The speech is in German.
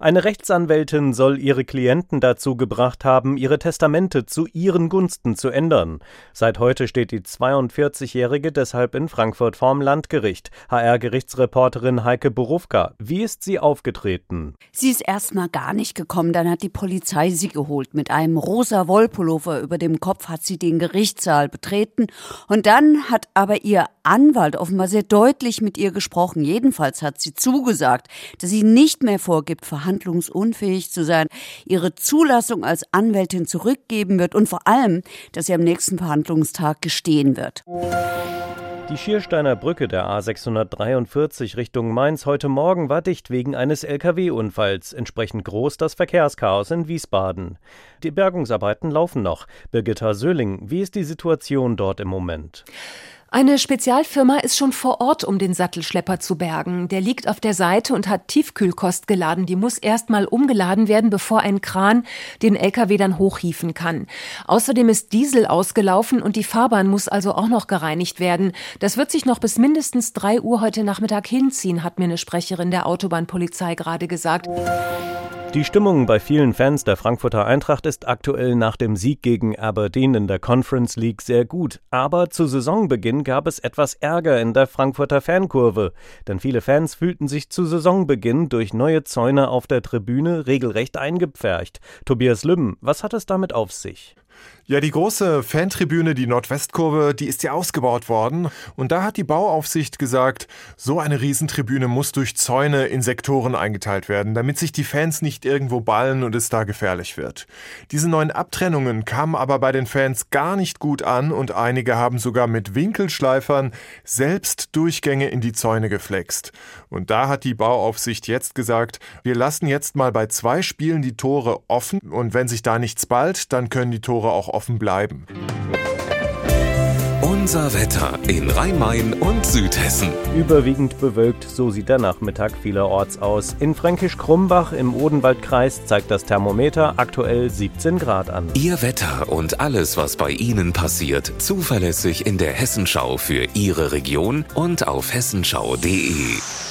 Eine Rechtsanwältin soll ihre Klienten dazu gebracht haben, ihre Testamente zu ihren Gunsten zu ändern. Seit heute steht die 42-Jährige deshalb in Frankfurt vorm Landgericht. HR-Gerichtsreporterin Heike Borufka. Wie ist sie aufgetreten? Sie ist erstmal gar nicht gekommen, dann hat die Polizei sie geholt. Mit einem rosa Wollpullover über dem Kopf hat sie den Gerichtssaal betreten und dann hat aber ihr Anwalt offenbar sehr deutlich mit ihr gesprochen. Jedenfalls hat sie zugesagt, dass sie nicht mehr vorgibt, verhandlungsunfähig zu sein, ihre Zulassung als Anwältin zurückgeben wird und vor allem, dass sie am nächsten Verhandlungstag gestehen wird. Die Schiersteiner Brücke der A643 Richtung Mainz heute Morgen war dicht wegen eines Lkw-Unfalls, entsprechend groß das Verkehrschaos in Wiesbaden. Die Bergungsarbeiten laufen noch. Birgitta Söhling, wie ist die Situation dort im Moment? Eine Spezialfirma ist schon vor Ort, um den Sattelschlepper zu bergen. Der liegt auf der Seite und hat Tiefkühlkost geladen. Die muss erstmal umgeladen werden, bevor ein Kran den LKW dann hochhieven kann. Außerdem ist Diesel ausgelaufen und die Fahrbahn muss also auch noch gereinigt werden. Das wird sich noch bis mindestens drei Uhr heute Nachmittag hinziehen, hat mir eine Sprecherin der Autobahnpolizei gerade gesagt. Die Stimmung bei vielen Fans der Frankfurter Eintracht ist aktuell nach dem Sieg gegen Aberdeen in der Conference League sehr gut. Aber zu Saisonbeginn gab es etwas Ärger in der Frankfurter Fankurve. Denn viele Fans fühlten sich zu Saisonbeginn durch neue Zäune auf der Tribüne regelrecht eingepfercht. Tobias Lübben, was hat es damit auf sich? Ja, die große Fantribüne, die Nordwestkurve, die ist ja ausgebaut worden. Und da hat die Bauaufsicht gesagt, so eine Riesentribüne muss durch Zäune in Sektoren eingeteilt werden, damit sich die Fans nicht irgendwo ballen und es da gefährlich wird. Diese neuen Abtrennungen kamen aber bei den Fans gar nicht gut an und einige haben sogar mit Winkelschleifern selbst Durchgänge in die Zäune geflext. Und da hat die Bauaufsicht jetzt gesagt, wir lassen jetzt mal bei zwei Spielen die Tore offen und wenn sich da nichts ballt, dann können die Tore auch offen bleiben. Unser Wetter in Rhein-Main und Südhessen. Überwiegend bewölkt, so sieht der Nachmittag vielerorts aus. In Fränkisch-Krumbach im Odenwaldkreis zeigt das Thermometer aktuell 17 Grad an. Ihr Wetter und alles, was bei Ihnen passiert, zuverlässig in der Hessenschau für Ihre Region und auf hessenschau.de.